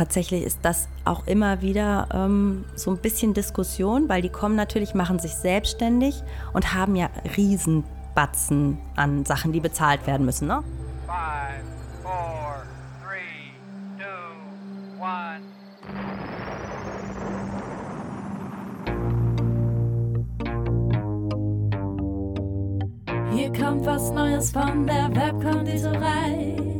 tatsächlich ist das auch immer wieder ähm, so ein bisschen Diskussion, weil die kommen natürlich, machen sich selbstständig und haben ja Riesenbatzen an Sachen, die bezahlt werden müssen. Ne? Five, four, three, two, one. Hier kommt was Neues von der Webkonditorei.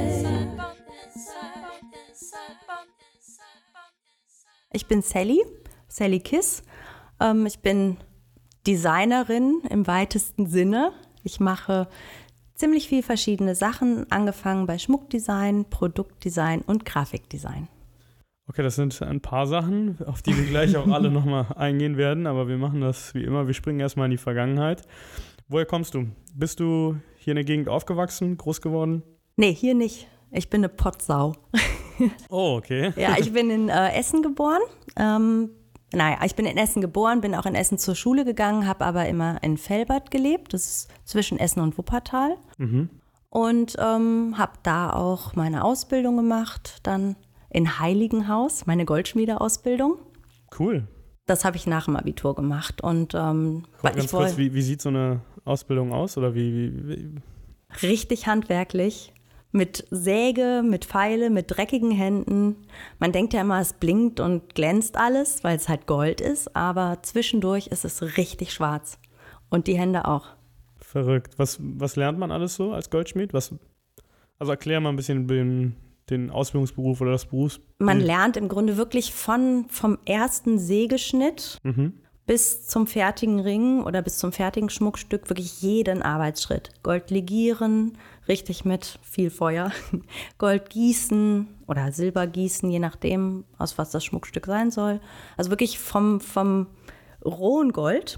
Ich bin Sally, Sally Kiss. Ähm, ich bin Designerin im weitesten Sinne. Ich mache ziemlich viel verschiedene Sachen, angefangen bei Schmuckdesign, Produktdesign und Grafikdesign. Okay, das sind ein paar Sachen, auf die wir gleich auch alle nochmal eingehen werden, aber wir machen das wie immer. Wir springen erstmal in die Vergangenheit. Woher kommst du? Bist du hier in der Gegend aufgewachsen, groß geworden? Nee, hier nicht. Ich bin eine Pottsau. Oh, okay. ja, ich bin in äh, Essen geboren. Ähm, naja, ich bin in Essen geboren, bin auch in Essen zur Schule gegangen, habe aber immer in Felbert gelebt. Das ist zwischen Essen und Wuppertal. Mhm. Und ähm, habe da auch meine Ausbildung gemacht. Dann in Heiligenhaus, meine Goldschmiedeausbildung. Cool. Das habe ich nach dem Abitur gemacht. Und ähm, ganz kurz, wie, wie sieht so eine Ausbildung aus? Oder wie, wie, wie? Richtig handwerklich. Mit Säge, mit Pfeile, mit dreckigen Händen. Man denkt ja immer, es blinkt und glänzt alles, weil es halt Gold ist, aber zwischendurch ist es richtig schwarz. Und die Hände auch. Verrückt. Was, was lernt man alles so als Goldschmied? Was, also erklär mal ein bisschen den, den Ausbildungsberuf oder das Berufs. Man lernt im Grunde wirklich von, vom ersten Sägeschnitt mhm bis zum fertigen Ring oder bis zum fertigen Schmuckstück wirklich jeden Arbeitsschritt. Gold legieren, richtig mit viel Feuer, Gold gießen oder Silber gießen, je nachdem, aus was das Schmuckstück sein soll. Also wirklich vom, vom rohen Gold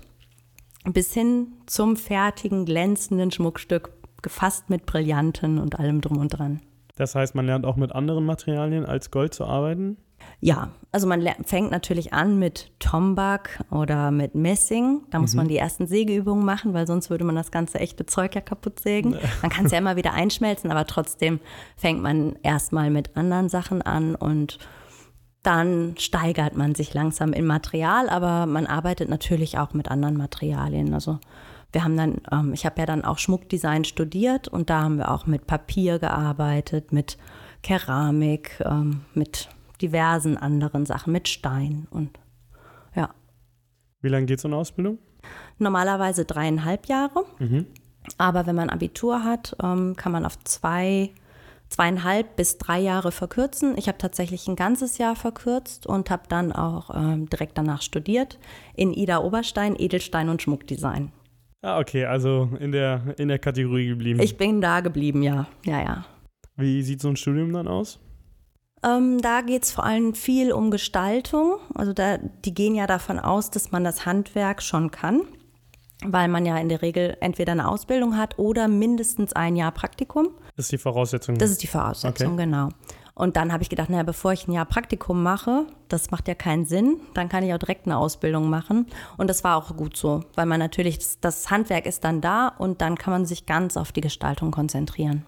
bis hin zum fertigen, glänzenden Schmuckstück, gefasst mit Brillanten und allem drum und dran. Das heißt, man lernt auch mit anderen Materialien als Gold zu arbeiten? Ja, also man fängt natürlich an mit Tombak oder mit Messing. Da muss mhm. man die ersten Sägeübungen machen, weil sonst würde man das ganze echte Zeug ja kaputt sägen. Man kann es ja immer wieder einschmelzen, aber trotzdem fängt man erstmal mit anderen Sachen an und dann steigert man sich langsam im Material, aber man arbeitet natürlich auch mit anderen Materialien. Also wir haben dann, ähm, ich habe ja dann auch Schmuckdesign studiert und da haben wir auch mit Papier gearbeitet, mit Keramik, ähm, mit diversen anderen Sachen, mit Stein und ja. Wie lange geht so eine Ausbildung? Normalerweise dreieinhalb Jahre. Mhm. Aber wenn man Abitur hat, ähm, kann man auf zwei, zweieinhalb bis drei Jahre verkürzen. Ich habe tatsächlich ein ganzes Jahr verkürzt und habe dann auch ähm, direkt danach studiert in Ida Oberstein, Edelstein und Schmuckdesign. Ah, okay, also in der, in der Kategorie geblieben. Ich bin da geblieben, ja. Ja, ja. Wie sieht so ein Studium dann aus? Ähm, da geht es vor allem viel um Gestaltung. Also da, die gehen ja davon aus, dass man das Handwerk schon kann, weil man ja in der Regel entweder eine Ausbildung hat oder mindestens ein Jahr Praktikum. Das ist die Voraussetzung. Das ist die Voraussetzung, okay. genau. Und dann habe ich gedacht, naja, bevor ich ein Jahr Praktikum mache, das macht ja keinen Sinn, dann kann ich auch direkt eine Ausbildung machen. Und das war auch gut so, weil man natürlich, das, das Handwerk ist dann da und dann kann man sich ganz auf die Gestaltung konzentrieren.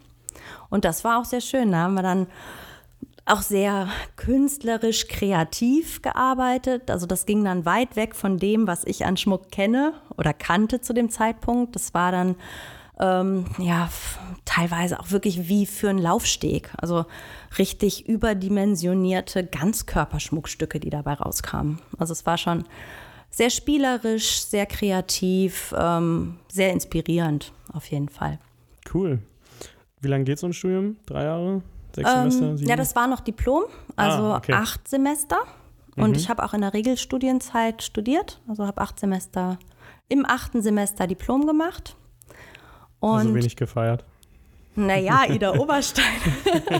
Und das war auch sehr schön. Da haben wir dann auch sehr künstlerisch kreativ gearbeitet. Also das ging dann weit weg von dem, was ich an Schmuck kenne oder kannte zu dem Zeitpunkt. Das war dann ähm, ja teilweise auch wirklich wie für einen Laufsteg. Also richtig überdimensionierte Ganzkörperschmuckstücke, die dabei rauskamen. Also es war schon sehr spielerisch, sehr kreativ, ähm, sehr inspirierend auf jeden Fall. Cool. Wie lange geht so ein Studium? Drei Jahre? Sechs ähm, Semester? Sieben? Ja, das war noch Diplom, also ah, okay. acht Semester. Und mhm. ich habe auch in der Regelstudienzeit studiert, also habe acht Semester, im achten Semester Diplom gemacht. Und also wenig gefeiert. Naja, Ida Oberstein.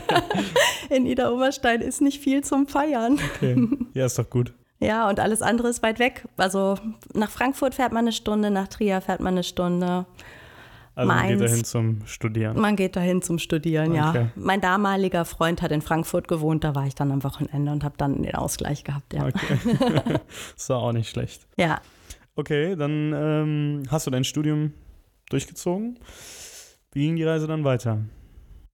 In Ida Oberstein ist nicht viel zum Feiern. Okay. Ja, ist doch gut. Ja, und alles andere ist weit weg. Also nach Frankfurt fährt man eine Stunde, nach Trier fährt man eine Stunde. Also man geht dahin zum Studieren. Man geht dahin zum Studieren, Okay. ja. Mein damaliger Freund hat in Frankfurt gewohnt, da war ich dann am Wochenende und habe dann den Ausgleich gehabt, ja. Okay. ist auch nicht schlecht. Ja, Okay, dann ähm, hast du dein Studium durchgezogen. Wie ging die Reise dann weiter?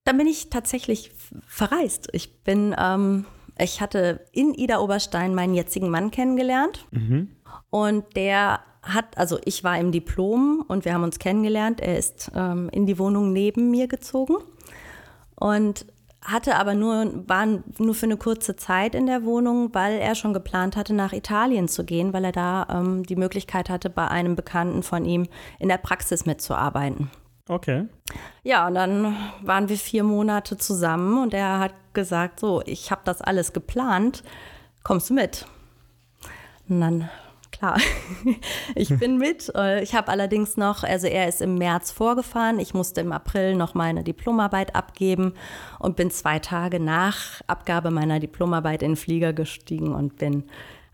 dann bin ich tatsächlich verreist. Ich bin, ähm, ich hatte in Ida Oberstein meinen jetzigen Mann kennengelernt Mhm. und der hat, also ich war im Diplom und wir haben uns kennengelernt. Er ist ähm, in die Wohnung neben mir gezogen und hatte aber nur, war nur für eine kurze Zeit in der Wohnung, weil er schon geplant hatte, nach Italien zu gehen, weil er da ähm, die Möglichkeit hatte, bei einem Bekannten von ihm in der Praxis mitzuarbeiten. Okay. Ja, und dann waren wir vier Monate zusammen und er hat gesagt, so, ich habe das alles geplant, kommst du mit? Und dann, klar, ich bin mit. Äh, Ich habe allerdings noch, also er ist im März vorgefahren, ich musste im April noch meine Diplomarbeit abgeben und bin zwei Tage nach Abgabe meiner Diplomarbeit in den Flieger gestiegen und bin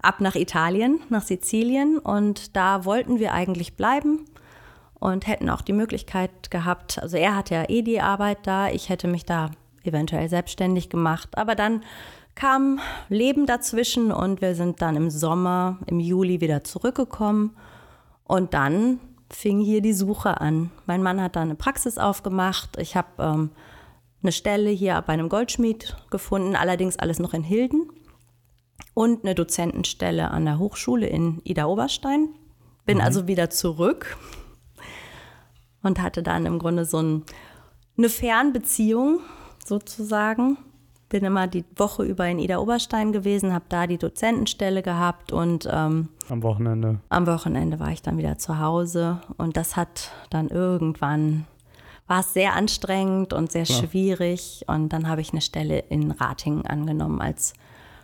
ab nach Italien, nach Sizilien. Und da wollten wir eigentlich bleiben und hätten auch die Möglichkeit gehabt, also er hatte ja eh die Arbeit da, ich hätte mich da eventuell selbstständig gemacht, aber dann kam Leben dazwischen und wir sind dann im Sommer, im Juli wieder zurückgekommen und dann fing hier die Suche an. Mein Mann hat da eine Praxis aufgemacht, ich habe ähm, eine Stelle hier bei einem Goldschmied gefunden, allerdings alles noch in Hilden und eine Dozentenstelle an der Hochschule in Ida Oberstein. Bin also wieder zurück und hatte dann im Grunde so ein, eine Fernbeziehung sozusagen. Bin immer die Woche über in Ida Oberstein gewesen, habe da die Dozentenstelle gehabt und ähm, Am Wochenende. am Wochenende war ich dann wieder zu Hause und das hat dann irgendwann, war es sehr anstrengend und sehr Klar. schwierig und dann habe ich eine Stelle in Ratingen angenommen als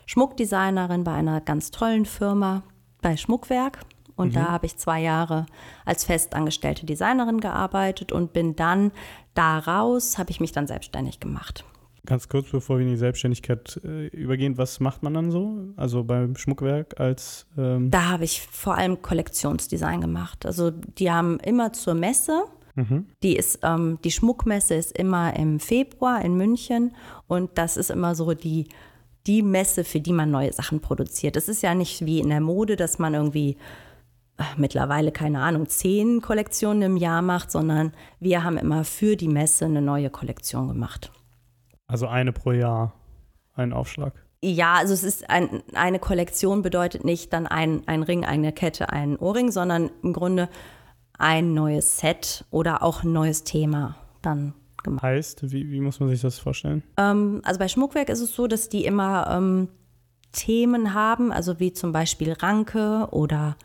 Schmuckdesignerin bei einer ganz tollen Firma bei Schmuckwerk und da habe ich zwei Jahre als festangestellte Designerin gearbeitet und bin dann daraus, habe ich mich dann selbstständig gemacht. Ganz kurz, bevor wir in die Selbstständigkeit äh, übergehen, was macht man dann so? Also beim Schmuckwerk als ähm, Da habe ich vor allem Kollektionsdesign gemacht. Also die haben immer zur Messe, mhm. die ist, ähm, die Schmuckmesse ist immer im Februar in München und das ist immer so die, die Messe, für die man neue Sachen produziert. Es ist ja nicht wie in der Mode, dass man irgendwie äh, mittlerweile, keine Ahnung, zehn Kollektionen im Jahr macht, sondern wir haben immer für die Messe eine neue Kollektion gemacht. Also eine pro Jahr, ein Aufschlag. Ja, also es ist ein, eine Kollektion bedeutet nicht dann ein, ein Ring, eine Kette, ein Ohrring, sondern im Grunde ein neues Set oder auch ein neues Thema dann gemacht. Heißt, wie, wie muss man sich das vorstellen? Ähm, also bei Schmuckwerk ist es so, dass die immer ähm, Themen haben, also wie zum Beispiel Ranke oder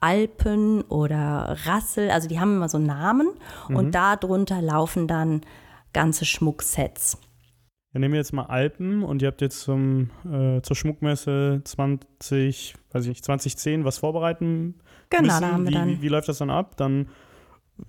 Alpen oder Rassel, also die haben immer so Namen und darunter laufen dann ganze Schmucksets. Wir nehmen jetzt mal Alpen und ihr habt jetzt zum, äh, zur Schmuckmesse 20, weiß ich nicht, 2010 was vorbereiten Genau, müssen. da haben wir wie, dann. Wie, wie läuft das dann ab? Dann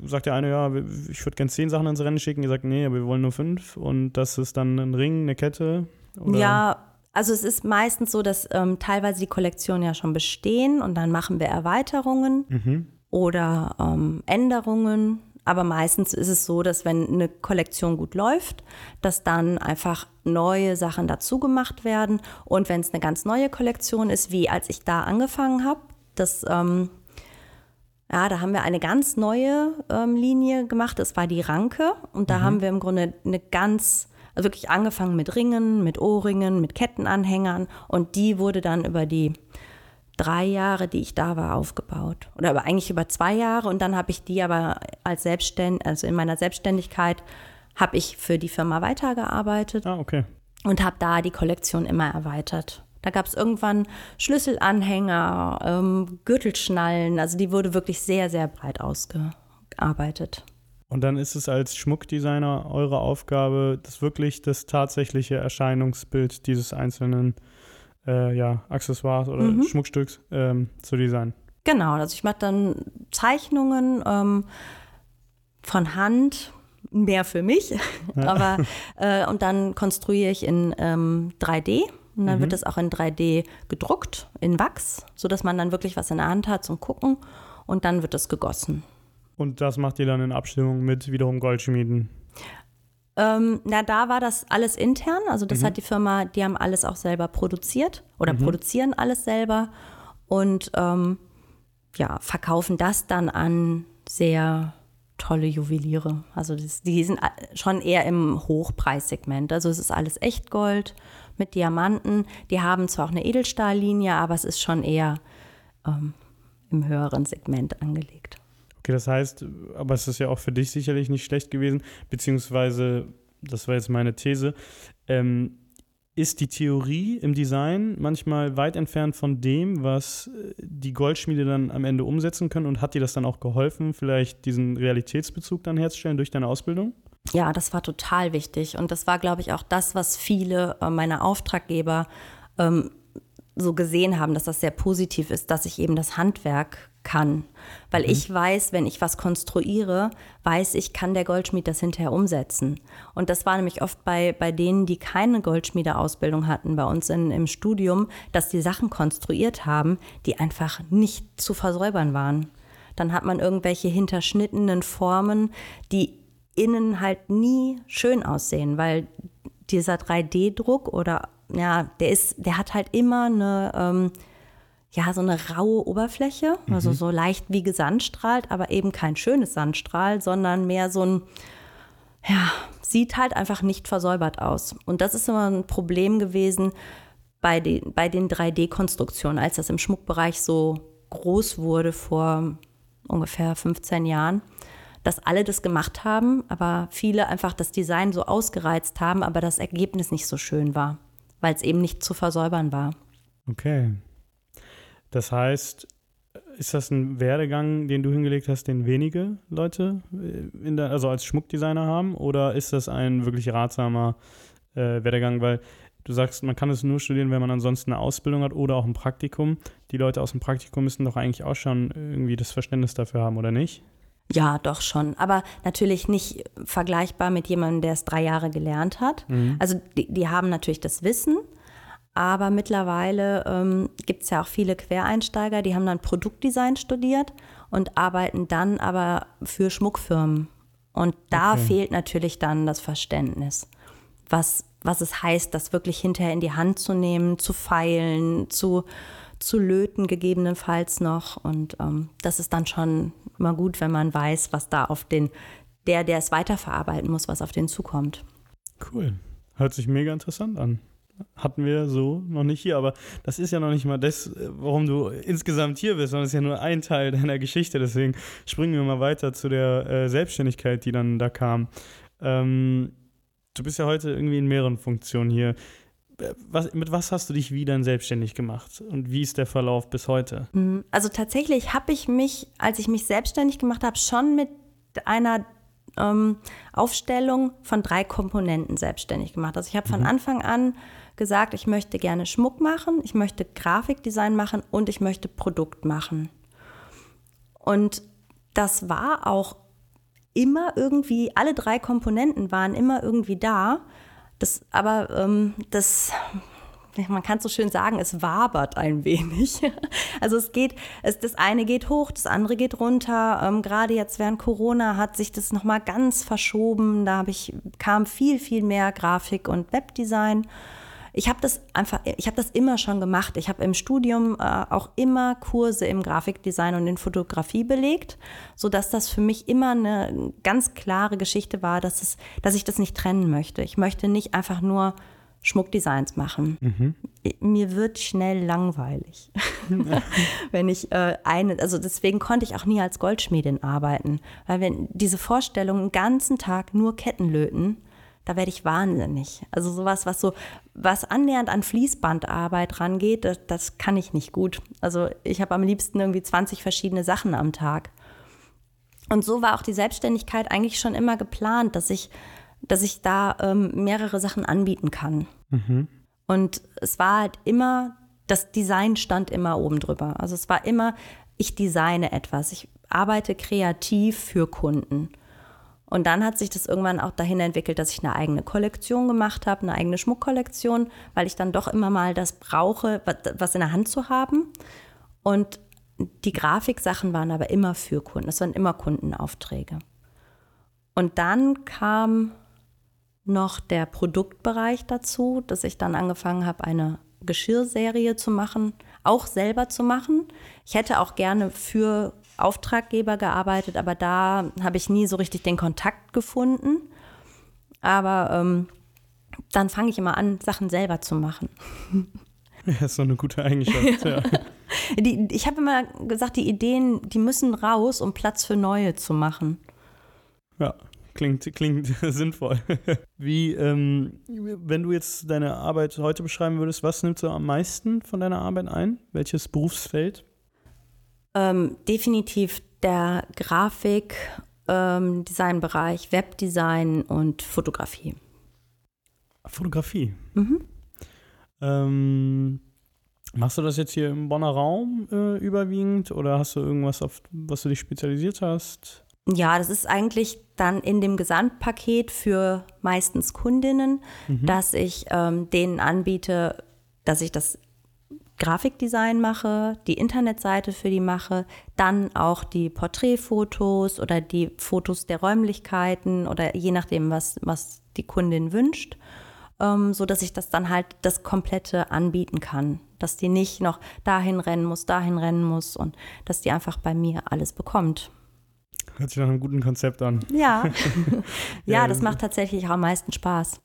sagt der eine, ja, ich würde gerne zehn Sachen ins Rennen schicken. Ihr sagt, nee, aber wir wollen nur fünf. Und das ist dann ein Ring, eine Kette? Oder? Ja, also es ist meistens so, dass ähm, teilweise die Kollektionen ja schon bestehen und dann machen wir Erweiterungen Mhm. oder ähm, Änderungen. Aber meistens ist es so, dass wenn eine Kollektion gut läuft, dass dann einfach neue Sachen dazu gemacht werden. Und wenn es eine ganz neue Kollektion ist, wie als ich da angefangen habe, das ähm, ja, da haben wir eine ganz neue ähm, Linie gemacht. Das war die Ranke. Und da haben wir im Grunde eine ganz, also wirklich angefangen mit Ringen, mit Ohrringen, mit Kettenanhängern. Und die wurde dann über die drei Jahre, die ich da war, aufgebaut. Oder aber eigentlich über zwei Jahre. Und dann habe ich die aber als Selbstständig, also in meiner Selbstständigkeit, habe ich für die Firma weitergearbeitet Ah, okay. und habe da die Kollektion immer erweitert. Da gab es irgendwann Schlüsselanhänger, ähm, Gürtelschnallen, also die wurde wirklich sehr, sehr breit ausgearbeitet. Und dann ist es als Schmuckdesigner eure Aufgabe, das wirklich das tatsächliche Erscheinungsbild dieses einzelnen äh, ja, Accessoires oder Mhm. Schmuckstücks ähm, zu designen. Genau, also ich mache dann Zeichnungen ähm, von Hand, mehr für mich. Aber äh, und dann konstruiere ich in ähm, 3D und dann mhm. wird es auch in 3D gedruckt, in Wachs, sodass man dann wirklich was in der Hand hat zum Gucken und dann wird es gegossen. Und das macht ihr dann in Abstimmung mit wiederum Goldschmieden? Ähm, na, da war das alles intern. Also das mhm. hat die Firma, die haben alles auch selber produziert oder mhm. produzieren alles selber und ähm, ja, verkaufen das dann an sehr tolle Juweliere. Also das, die sind schon eher im Hochpreissegment. Also es ist alles Echtgold mit Diamanten. Die haben zwar auch eine Edelstahllinie, aber es ist schon eher ähm, im höheren Segment angelegt. Okay, das heißt, aber es ist ja auch für dich sicherlich nicht schlecht gewesen, beziehungsweise, das war jetzt meine These, ähm, ist die Theorie im Design manchmal weit entfernt von dem, was äh, die Goldschmiede dann am Ende umsetzen können und hat dir das dann auch geholfen, vielleicht diesen Realitätsbezug dann herzustellen durch deine Ausbildung? Ja, das war total wichtig und das war, glaube ich, auch das, was viele äh, meiner Auftraggeber ähm, so gesehen haben, dass das sehr positiv ist, dass ich eben das Handwerk kann. Weil mhm. ich weiß, wenn ich was konstruiere, weiß ich, kann der Goldschmied das hinterher umsetzen. Und das war nämlich oft bei, bei denen, die keine Goldschmiedeausbildung hatten, bei uns in, im Studium, dass die Sachen konstruiert haben, die einfach nicht zu versäubern waren. Dann hat man irgendwelche hinterschnittenen Formen, die innen halt nie schön aussehen, weil dieser 3D-Druck oder ja, der ist, der hat halt immer eine ähm, ja, so eine raue Oberfläche, also mhm. so leicht wie gesandstrahlt, aber eben kein schönes Sandstrahl, sondern mehr so ein, ja, sieht halt einfach nicht versäubert aus. Und das ist immer ein Problem gewesen bei den, bei den 3D-Konstruktionen, als das im Schmuckbereich so groß wurde vor ungefähr 15 Jahren, dass alle das gemacht haben, aber viele einfach das Design so ausgereizt haben, aber das Ergebnis nicht so schön war, weil es eben nicht zu versäubern war. Okay. Das heißt, ist das ein Werdegang, den du hingelegt hast, den wenige Leute äh, in der, also als Schmuckdesigner haben? Oder ist das ein wirklich ratsamer äh, Werdegang? Weil du sagst, man kann es nur studieren, wenn man ansonsten eine Ausbildung hat oder auch ein Praktikum. Die Leute aus dem Praktikum müssen doch eigentlich auch schon irgendwie das Verständnis dafür haben, oder nicht? Ja, doch schon. Aber natürlich nicht vergleichbar mit jemandem, der es drei Jahre gelernt hat. Mhm. Also die, die haben natürlich das Wissen, aber mittlerweile ähm, gibt es ja auch viele Quereinsteiger, die haben dann Produktdesign studiert und arbeiten dann aber für Schmuckfirmen. Und da okay. fehlt natürlich dann das Verständnis, was, was es heißt, das wirklich hinterher in die Hand zu nehmen, zu feilen, zu, zu löten gegebenenfalls noch. Und ähm, das ist dann schon immer gut, wenn man weiß, was da auf den, der, der es weiterverarbeiten muss, was auf den zukommt. Cool. Hört sich mega interessant an hatten wir so noch nicht hier, aber das ist ja noch nicht mal das, warum du insgesamt hier bist, sondern es ist ja nur ein Teil deiner Geschichte. Deswegen springen wir mal weiter zu der äh, Selbstständigkeit, die dann da kam. Ähm, du bist ja heute irgendwie in mehreren Funktionen hier. Was, mit was hast du dich wie dann selbstständig gemacht und wie ist der Verlauf bis heute? Mhm. Also tatsächlich habe ich mich, als ich mich selbstständig gemacht habe, schon mit einer ähm, Aufstellung von drei Komponenten selbstständig gemacht. Also ich habe von mhm. Anfang an gesagt, ich möchte gerne Schmuck machen, ich möchte Grafikdesign machen und ich möchte Produkt machen. Und das war auch immer irgendwie, alle drei Komponenten waren immer irgendwie da. Das, aber ähm, das, man kann es so schön sagen, es wabert ein wenig. Also es geht, es, das eine geht hoch, das andere geht runter. Ähm, Gerade jetzt während Corona hat sich das nochmal ganz verschoben. Da ich, kam viel, viel mehr Grafik und Webdesign ich habe das einfach, ich habe das immer schon gemacht. Ich habe im Studium äh, auch immer Kurse im Grafikdesign und in Fotografie belegt, sodass das für mich immer eine ganz klare Geschichte war, dass, es, dass ich das nicht trennen möchte. Ich möchte nicht einfach nur Schmuckdesigns machen. Mhm. Mir wird schnell langweilig, wenn ich äh, eine, also deswegen konnte ich auch nie als Goldschmiedin arbeiten, weil wenn diese Vorstellung den ganzen Tag nur Ketten löten, da werde ich wahnsinnig. Also sowas, was so, was annähernd an Fließbandarbeit rangeht, das, das kann ich nicht gut. Also ich habe am liebsten irgendwie 20 verschiedene Sachen am Tag. Und so war auch die Selbstständigkeit eigentlich schon immer geplant, dass ich, dass ich da ähm, mehrere Sachen anbieten kann. Mhm. Und es war halt immer, das Design stand immer oben drüber. Also es war immer, ich designe etwas, ich arbeite kreativ für Kunden. Und dann hat sich das irgendwann auch dahin entwickelt, dass ich eine eigene Kollektion gemacht habe, eine eigene Schmuckkollektion, weil ich dann doch immer mal das brauche, was in der Hand zu haben. Und die Grafiksachen waren aber immer für Kunden. Das waren immer Kundenaufträge. Und dann kam noch der Produktbereich dazu, dass ich dann angefangen habe, eine Geschirrserie zu machen, auch selber zu machen. Ich hätte auch gerne für Auftraggeber gearbeitet, aber da habe ich nie so richtig den Kontakt gefunden. Aber ähm, dann fange ich immer an, Sachen selber zu machen. Ja, ist so eine gute Eigenschaft, ja. Die, ich habe immer gesagt, die Ideen, die müssen raus, um Platz für neue zu machen. Ja, klingt, klingt sinnvoll. Wie, ähm, wenn du jetzt deine Arbeit heute beschreiben würdest, was nimmst du am meisten von deiner Arbeit ein? Welches Berufsfeld? Ähm, definitiv der Grafik, ähm, Designbereich, Webdesign und Fotografie. Fotografie? Mhm. Ähm, machst du das jetzt hier im Bonner Raum äh, überwiegend oder hast du irgendwas, auf was du dich spezialisiert hast? Ja, das ist eigentlich dann in dem Gesamtpaket für meistens Kundinnen, mhm. dass ich ähm, denen anbiete, dass ich das Grafikdesign mache, die Internetseite für die mache, dann auch die Porträtfotos oder die Fotos der Räumlichkeiten oder je nachdem, was, was die Kundin wünscht, ähm, so dass ich das dann halt das komplette anbieten kann, dass die nicht noch dahin rennen muss, dahin rennen muss und dass die einfach bei mir alles bekommt. Hört sich nach einem guten Konzept an. Ja, ja, das macht tatsächlich auch am meisten Spaß.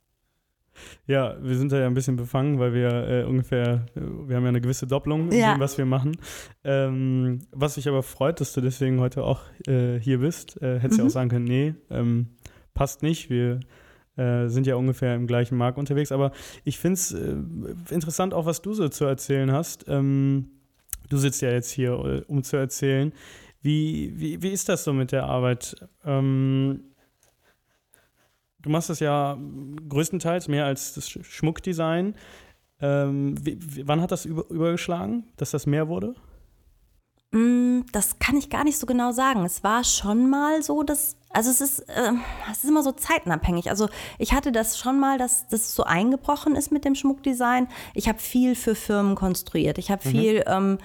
Ja, wir sind da ja ein bisschen befangen, weil wir äh, ungefähr, wir haben ja eine gewisse Doppelung in ja. dem, was wir machen. Ähm, was sich aber freut, dass du deswegen heute auch äh, hier bist. Äh, hättest mhm. ja auch sagen können, nee, ähm, passt nicht. Wir äh, sind ja ungefähr im gleichen Markt unterwegs. Aber ich finde es äh, interessant auch, was du so zu erzählen hast. Ähm, du sitzt ja jetzt hier, äh, um zu erzählen. Wie, wie, wie ist das so mit der Arbeit? Ähm, Du machst das ja größtenteils mehr als das Schmuckdesign. Ähm, wann hat das über, übergeschlagen, dass das mehr wurde? Mm, das kann ich gar nicht so genau sagen. Es war schon mal so, dass, also es ist, äh, es ist immer so zeitenabhängig. Also ich hatte das schon mal, dass das so eingebrochen ist mit dem Schmuckdesign. Ich habe viel für Firmen konstruiert. Ich habe mhm. viel ähm,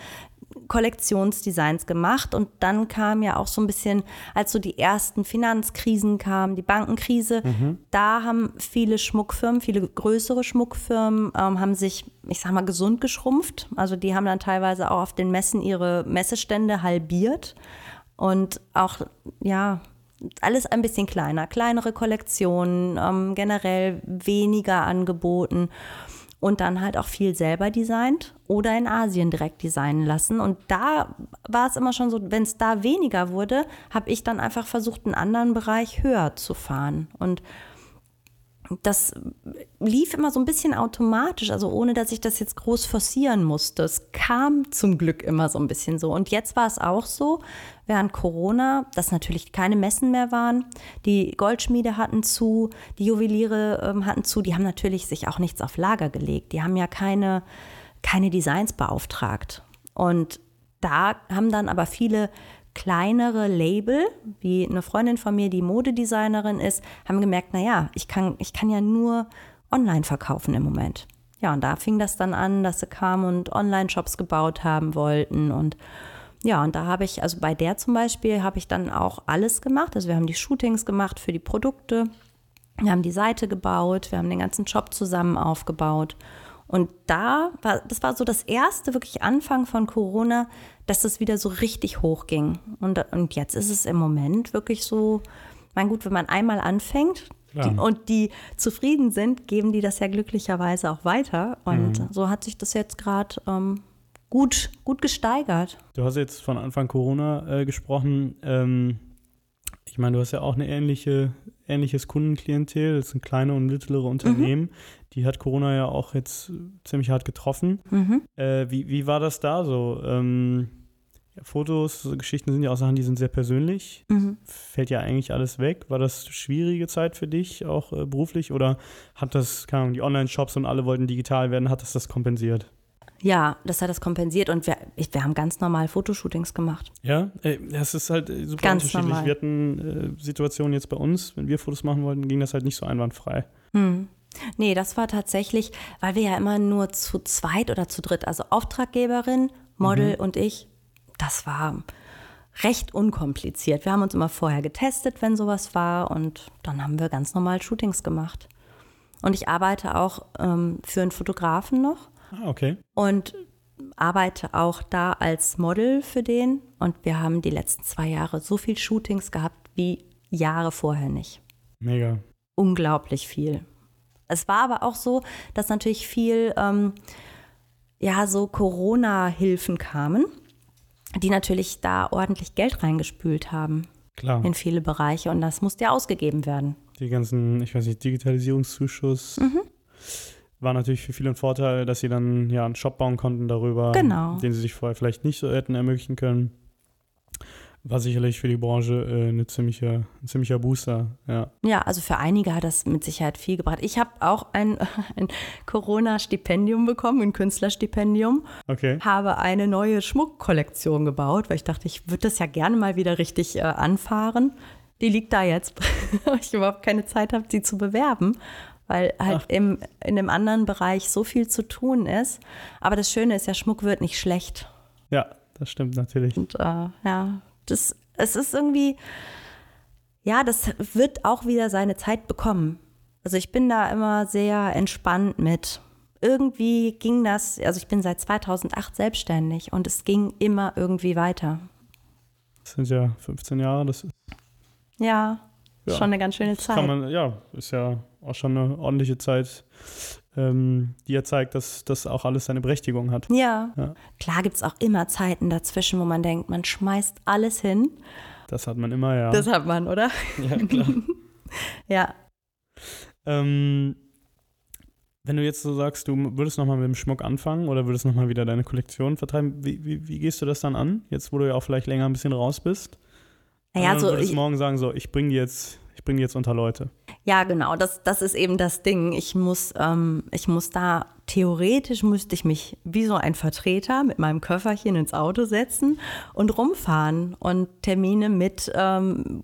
Kollektionsdesigns gemacht und dann kam ja auch so ein bisschen, als so die ersten Finanzkrisen kamen, die Bankenkrise, mhm. da haben viele Schmuckfirmen, viele größere Schmuckfirmen, ähm, haben sich, ich sag mal, gesund geschrumpft. Also die haben dann teilweise auch auf den Messen ihre Messestände halbiert und auch, ja, alles ein bisschen kleiner, kleinere Kollektionen, ähm, generell weniger angeboten und dann halt auch viel selber designt oder in Asien direkt designen lassen. Und da war es immer schon so, wenn es da weniger wurde, habe ich dann einfach versucht, einen anderen Bereich höher zu fahren. Und das lief immer so ein bisschen automatisch, also ohne dass ich das jetzt groß forcieren musste. Es kam zum Glück immer so ein bisschen so. Und jetzt war es auch so, während Corona, dass natürlich keine Messen mehr waren. Die Goldschmiede hatten zu, die Juweliere ähm, hatten zu. Die haben natürlich sich auch nichts auf Lager gelegt. Die haben ja keine, keine Designs beauftragt. Und da haben dann aber viele kleinere Label, wie eine Freundin von mir, die Modedesignerin ist, haben gemerkt, naja, ich kann, ich kann ja nur online verkaufen im Moment. Ja, und da fing das dann an, dass sie kamen und Online-Shops gebaut haben wollten. Und ja, und da habe ich, also bei der zum Beispiel, habe ich dann auch alles gemacht. Also wir haben die Shootings gemacht für die Produkte, wir haben die Seite gebaut, wir haben den ganzen Shop zusammen aufgebaut. Und da war, das war so das erste wirklich Anfang von Corona, dass es wieder so richtig hoch ging. Und, und jetzt ist es im Moment wirklich so, mein gut, wenn man einmal anfängt die, und die zufrieden sind, geben die das ja glücklicherweise auch weiter. Und mhm. so hat sich das jetzt gerade ähm, gut, gut gesteigert. Du hast jetzt von Anfang Corona äh, gesprochen. Ähm, ich meine, du hast ja auch eine ähnliche, ähnliches Kundenklientel. Das sind kleine und mittlere Unternehmen. Mhm. Die hat Corona ja auch jetzt ziemlich hart getroffen. Mhm. Äh, wie, wie war das da so? Ähm, ja, Fotos, so Geschichten sind ja auch Sachen, die sind sehr persönlich. Mhm. Fällt ja eigentlich alles weg. War das schwierige Zeit für dich, auch äh, beruflich? Oder hat das, keine Ahnung, die Online-Shops und alle wollten digital werden, hat das das kompensiert? Ja, das hat das kompensiert und wir, wir haben ganz normal Fotoshootings gemacht. Ja, es ist halt äh, super Ganz unterschiedlich. normal. Wir hatten äh, Situationen jetzt bei uns, wenn wir Fotos machen wollten, ging das halt nicht so einwandfrei. Hm. Nee, das war tatsächlich, weil wir ja immer nur zu zweit oder zu dritt, also Auftraggeberin, Model und ich, das war recht unkompliziert. Wir haben uns immer vorher getestet, wenn sowas war und dann haben wir ganz normal Shootings gemacht. Und ich arbeite auch ähm, für einen Fotografen noch okay. und arbeite auch da als Model für den. Und wir haben die letzten zwei Jahre so viel Shootings gehabt wie Jahre vorher nicht. Mega. Unglaublich viel. Es war aber auch so, dass natürlich viel, ähm, ja, so Corona-Hilfen kamen, die natürlich da ordentlich Geld reingespült haben Klar. in viele Bereiche. Und das musste ja ausgegeben werden. Die ganzen, ich weiß nicht, Digitalisierungszuschuss Mhm. War natürlich für viele ein Vorteil, dass sie dann ja einen Shop bauen konnten darüber, Genau. den sie sich vorher vielleicht nicht so hätten ermöglichen können. War sicherlich für die Branche äh, eine ziemliche, ein ziemlicher Booster, ja. Ja, also für einige hat das mit Sicherheit viel gebracht. Ich habe auch ein, ein Corona-Stipendium bekommen, ein Künstlerstipendium. Okay. habe eine neue Schmuckkollektion gebaut, weil ich dachte, ich würde das ja gerne mal wieder richtig äh, anfahren. Die liegt da jetzt, weil ich überhaupt keine Zeit habe, sie zu bewerben, weil halt Ach. im, in dem anderen Bereich so viel zu tun ist. Aber das Schöne ist ja, Schmuck wird nicht schlecht. Ja, das stimmt natürlich. Und äh, ja, das, es ist irgendwie, ja, das wird auch wieder seine Zeit bekommen. Also ich bin da immer sehr entspannt mit. Irgendwie ging das, also ich bin seit 2008 selbstständig und es ging immer irgendwie weiter. Das sind ja 15 Jahre, das ist, Ja, Ja. schon eine ganz schöne Zeit. kann man, ja, ist ja auch schon eine ordentliche Zeit, ähm, die ja zeigt, dass das auch alles seine Berechtigung hat. ja. Ja. klar gibt es auch immer Zeiten dazwischen, wo man denkt, man schmeißt alles hin. Das hat man immer, ja. Das hat man, oder? ja, klar. Ja. ähm, wenn du jetzt so sagst, du würdest nochmal mit dem Schmuck anfangen oder würdest nochmal wieder deine Kollektion vertreiben, wie, wie, wie gehst du das dann an? Jetzt, wo du ja auch vielleicht länger ein bisschen raus bist? Naja, Oder so würdest ich, du morgen sagen, so, ich bringe die jetzt, ich bringe jetzt unter Leute. Ja, genau, das, das ist eben das Ding. Ich muss, ähm, ich muss da, theoretisch müsste ich mich wie so ein Vertreter mit meinem Köfferchen ins Auto setzen und rumfahren und Termine mit, ähm,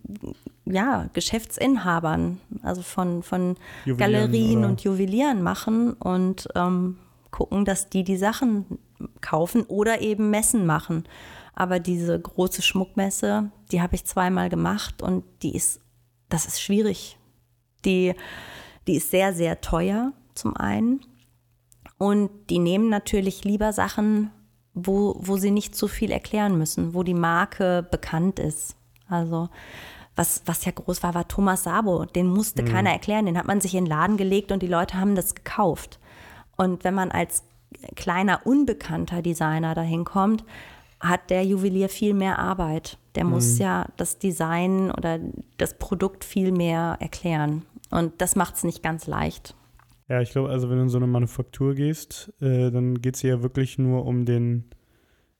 ja, Geschäftsinhabern, also von, von Juwelieren Galerien oder- und Juwelieren machen und ähm, gucken, dass die die Sachen kaufen oder eben Messen machen. Aber diese große Schmuckmesse, die habe ich zweimal gemacht und die ist, das ist schwierig. Die, die ist sehr, sehr teuer zum einen. Und die nehmen natürlich lieber Sachen, wo, wo sie nicht so viel erklären müssen, wo die Marke bekannt ist. Also was, was ja groß war, war Thomas Sabo. Den musste keiner erklären. Den hat man sich in den Laden gelegt und die Leute haben das gekauft. Und wenn man als kleiner, unbekannter Designer dahin kommt, hat der Juwelier viel mehr Arbeit. Der muss ja das Design oder das Produkt viel mehr erklären. Und das macht es nicht ganz leicht. Ja, ich glaube, also wenn du in so eine Manufaktur gehst, äh, dann geht es ja wirklich nur um den,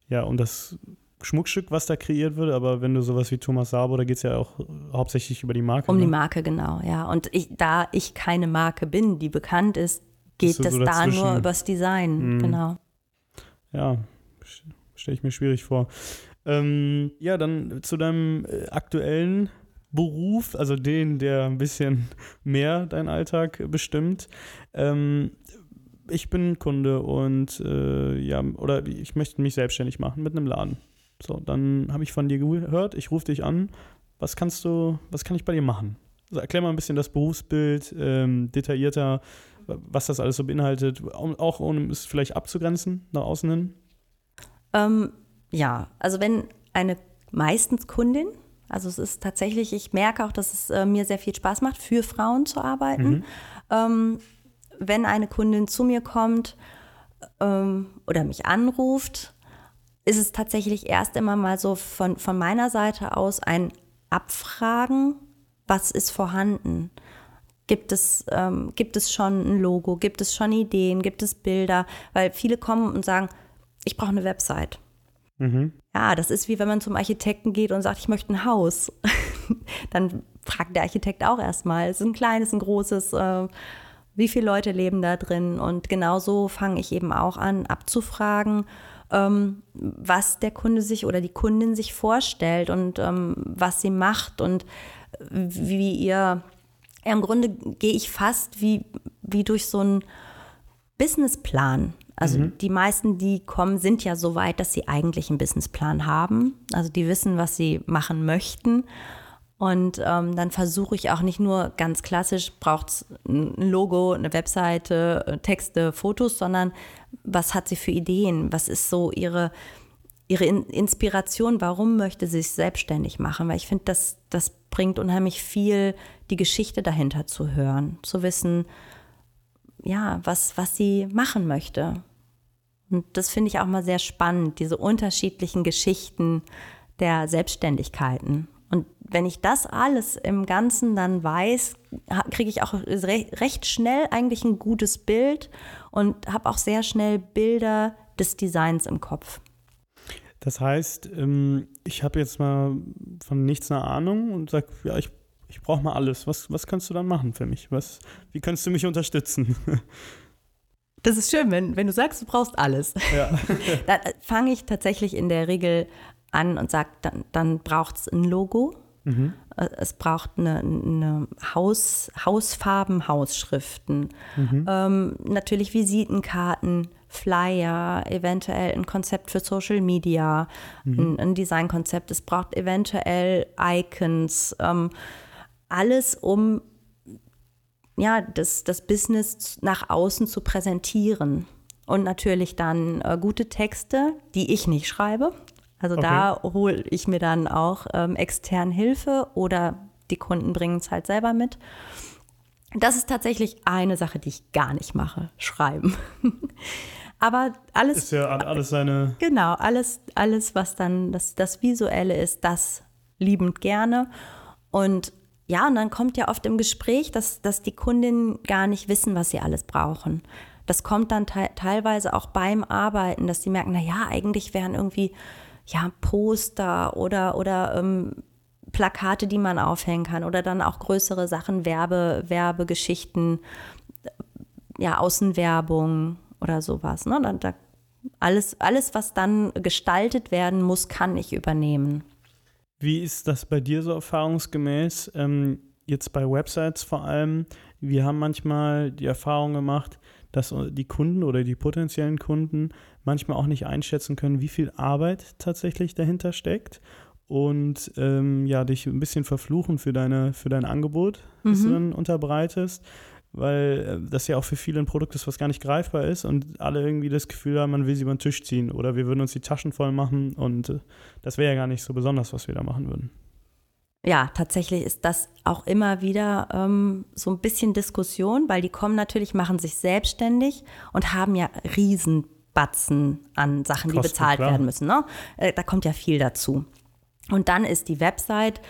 ja, um das Schmuckstück, was da kreiert wird, aber wenn du sowas wie Thomas Sabo, da geht es ja auch hauptsächlich über die Marke. Um ne? die Marke, genau, ja. Und ich, da ich keine Marke bin, die bekannt ist, geht das so da nur übers Design. Mhm. Genau. Ja, stelle ich mir schwierig vor. Ähm, ja, dann zu deinem äh, aktuellen Beruf, also den, der ein bisschen mehr deinen Alltag bestimmt. Ähm, ich bin Kunde und äh, ja, oder ich möchte mich selbstständig machen mit einem Laden. So, dann habe ich von dir gehört, ich rufe dich an. Was kannst du, was kann ich bei dir machen? Also erklär mal ein bisschen das Berufsbild ähm, detaillierter, was das alles so beinhaltet, auch um es vielleicht abzugrenzen nach außen hin. Ähm, ja, also wenn eine meistens Kundin, also es ist tatsächlich, ich merke auch, dass es äh, mir sehr viel Spaß macht, für Frauen zu arbeiten. Ähm, wenn eine Kundin zu mir kommt ähm, oder mich anruft, ist es tatsächlich erst immer mal so von, von meiner Seite aus ein Abfragen, was ist vorhanden? Gibt es, ähm, gibt es schon ein Logo? Gibt es schon Ideen? Gibt es Bilder? Weil viele kommen und sagen, ich brauche eine Website. Mhm. Ja, das ist wie wenn man zum Architekten geht und sagt, ich möchte ein Haus. Dann fragt der Architekt auch erstmal, ist es ein kleines, ein großes, äh, Wie viele Leute leben da drin? Und genauso fange ich eben auch an, abzufragen, ähm, was der Kunde sich oder die Kundin sich vorstellt und ähm, was sie macht und wie ihr, ja, im Grunde gehe ich fast wie, wie durch so einen Businessplan. Also mhm. die meisten, die kommen, sind ja so weit, dass sie eigentlich einen Businessplan haben. Also die wissen, was sie machen möchten. Und ähm, dann versuche ich auch nicht nur ganz klassisch, braucht es ein Logo, eine Webseite, äh, Texte, Fotos, sondern was hat sie für Ideen? Was ist so ihre, ihre Inspiration? Warum möchte sie sich selbstständig machen? Weil ich finde, das, das bringt unheimlich viel, die Geschichte dahinter zu hören, zu wissen, ja, was, was sie machen möchte. Und das finde ich auch mal sehr spannend, diese unterschiedlichen Geschichten der Selbstständigkeiten. Und wenn ich das alles im Ganzen dann weiß, kriege ich auch recht schnell eigentlich ein gutes Bild und habe auch sehr schnell Bilder des Designs im Kopf. Das heißt, ähm, ich habe jetzt mal von nichts eine Ahnung und sage, ja, ich, ich brauche mal alles. Was, was kannst du dann machen für mich? Was, wie kannst du mich unterstützen? Das ist schön, wenn, wenn du sagst, du brauchst alles. Ja. dann fange ich tatsächlich in der Regel an und sage, dann, dann braucht es ein Logo. Mhm. Äh, es braucht eine, eine Haus, Hausfarben, Hausschriften, mhm. ähm, natürlich Visitenkarten, Flyer, eventuell ein Konzept für Social Media, mhm. ein, ein Designkonzept. Es braucht eventuell Icons, ähm, alles, um ja, das, das Business nach außen zu präsentieren. Und natürlich dann äh, gute Texte, die ich nicht schreibe. Also okay. da hole ich mir dann auch ähm, extern Hilfe oder die Kunden bringen es halt selber mit. Das ist tatsächlich eine Sache, die ich gar nicht mache, schreiben. Aber alles. Ist ja alles seine. Genau, alles, alles, was dann das, das Visuelle ist, das liebend gerne. Und ja, und dann kommt ja oft im Gespräch, dass, dass die Kundinnen gar nicht wissen, was sie alles brauchen. Das kommt dann te teilweise auch beim Arbeiten, dass sie merken, na ja, eigentlich wären irgendwie ja Poster oder oder ähm, Plakate, die man aufhängen kann oder dann auch größere Sachen, Werbe, Werbegeschichten, ja Außenwerbung oder sowas. Ne? Da, da, alles, alles, was dann gestaltet werden muss, kann ich übernehmen. Wie ist das bei dir so erfahrungsgemäß? Ähm, jetzt bei Websites vor allem. Wir haben manchmal die Erfahrung gemacht, dass die Kunden oder die potenziellen Kunden manchmal auch nicht einschätzen können, wie viel Arbeit tatsächlich dahinter steckt und ähm, ja, dich ein bisschen verfluchen für, deine, für dein Angebot, das du mhm. dann unterbreitest weil äh, das ja auch für viele ein Produkt ist, was gar nicht greifbar ist und alle irgendwie das Gefühl haben, man will sie über den Tisch ziehen oder wir würden uns die Taschen voll machen und äh, das wäre ja gar nicht so besonders, was wir da machen würden. Ja, tatsächlich ist das auch immer wieder ähm, so ein bisschen Diskussion, weil die kommen natürlich, machen sich selbstständig und haben ja Riesenbatzen an Sachen, Kosten, die bezahlt klar. werden müssen. Ne? Äh, da kommt ja viel dazu. Und dann ist die Website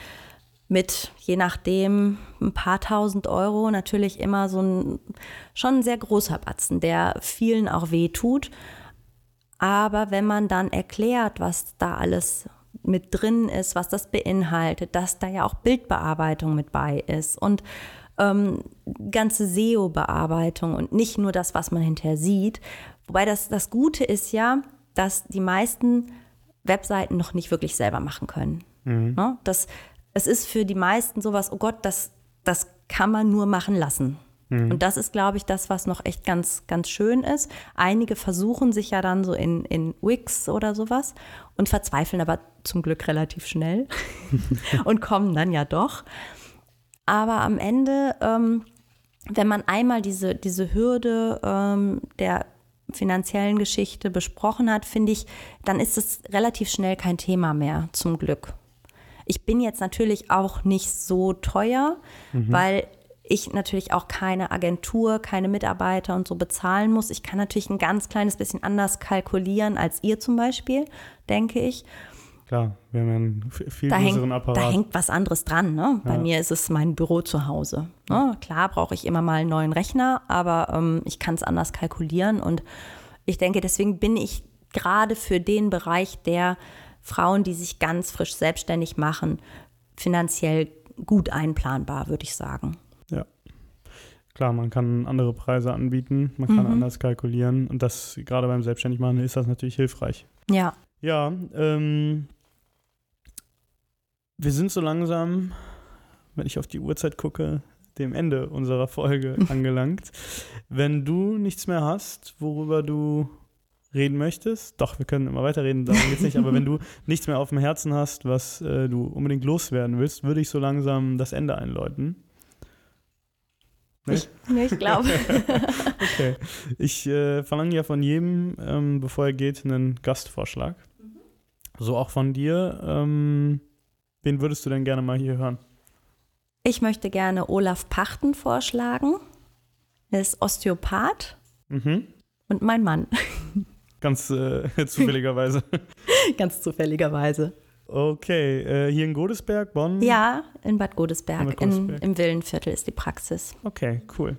mit je nachdem ein paar tausend Euro natürlich immer so ein schon ein sehr großer Batzen, der vielen auch weh tut. Aber wenn man dann erklärt, was da alles mit drin ist, was das beinhaltet, dass da ja auch Bildbearbeitung mit bei ist und ähm, ganze SEO-Bearbeitung und nicht nur das, was man hinterher sieht. Wobei das, das Gute ist ja, dass die meisten Webseiten noch nicht wirklich selber machen können. Mhm. Ne? Das es ist für die meisten sowas, oh Gott, das, das kann man nur machen lassen. Mhm. Und das ist, glaube ich, das, was noch echt ganz, ganz schön ist. Einige versuchen sich ja dann so in, in Wix oder sowas und verzweifeln aber zum Glück relativ schnell und kommen dann ja doch. Aber am Ende, ähm, wenn man einmal diese, diese Hürde ähm, der finanziellen Geschichte besprochen hat, finde ich, dann ist es relativ schnell kein Thema mehr, zum Glück. Ich bin jetzt natürlich auch nicht so teuer, mhm. weil ich natürlich auch keine Agentur, keine Mitarbeiter und so bezahlen muss. Ich kann natürlich ein ganz kleines bisschen anders kalkulieren als ihr zum Beispiel, denke ich. Klar, wir haben einen viel da größeren hängt, Apparat. Da hängt was anderes dran. Ne? Bei ja. mir ist es mein Büro zu Hause. Ne? Klar brauche ich immer mal einen neuen Rechner, aber ähm, ich kann es anders kalkulieren. Und ich denke, deswegen bin ich gerade für den Bereich der Frauen, die sich ganz frisch selbstständig machen, finanziell gut einplanbar, würde ich sagen. Ja. Klar, man kann andere Preise anbieten, man kann Mhm. anders kalkulieren und das gerade beim Selbstständigmachen ist das natürlich hilfreich. Ja. Ja, ähm, wir sind so langsam, wenn ich auf die Uhrzeit gucke, dem Ende unserer Folge angelangt. Wenn du nichts mehr hast, worüber du reden möchtest, doch, wir können immer weiterreden, darum geht's nicht, aber wenn du nichts mehr auf dem Herzen hast, was äh, du unbedingt loswerden willst, würde ich so langsam das Ende einläuten. Nee? Ich, nee, ich glaube. Okay. Ich äh, verlange ja von jedem, ähm, bevor er geht, einen Gastvorschlag. So auch von dir. Ähm, wen würdest du denn gerne mal hier hören? ich möchte gerne Olaf Pachten vorschlagen. Er ist Osteopath Mhm. und mein Mann. Ganz äh, zufälligerweise. Ganz zufälligerweise. Okay, äh, hier in Godesberg, Bonn? Ja, in Bad Godesberg. In Bad Godesberg. In, Im Villenviertel ist die Praxis. Okay, cool.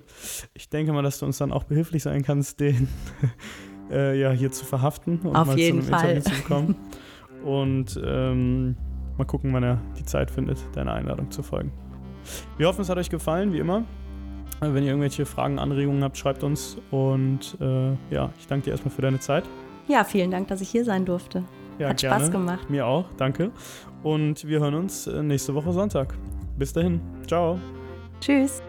Ich denke mal, dass du uns dann auch behilflich sein kannst, den äh, ja, hier zu verhaften und Auf mal jeden zu einem Fall. Interview zu bekommen. Und ähm, mal gucken, wann er die Zeit findet, deiner Einladung zu folgen. Wir hoffen, es hat euch gefallen, wie immer. Äh, Wenn ihr irgendwelche Fragen, Anregungen habt, schreibt uns. Und äh, ja, ich danke dir erstmal für deine Zeit. Ja, vielen Dank, dass ich hier sein durfte. Ja, Hat gerne. Spaß gemacht. Mir auch, danke. Und wir hören uns äh, nächste Woche Sonntag. Bis dahin. Ciao. Tschüss.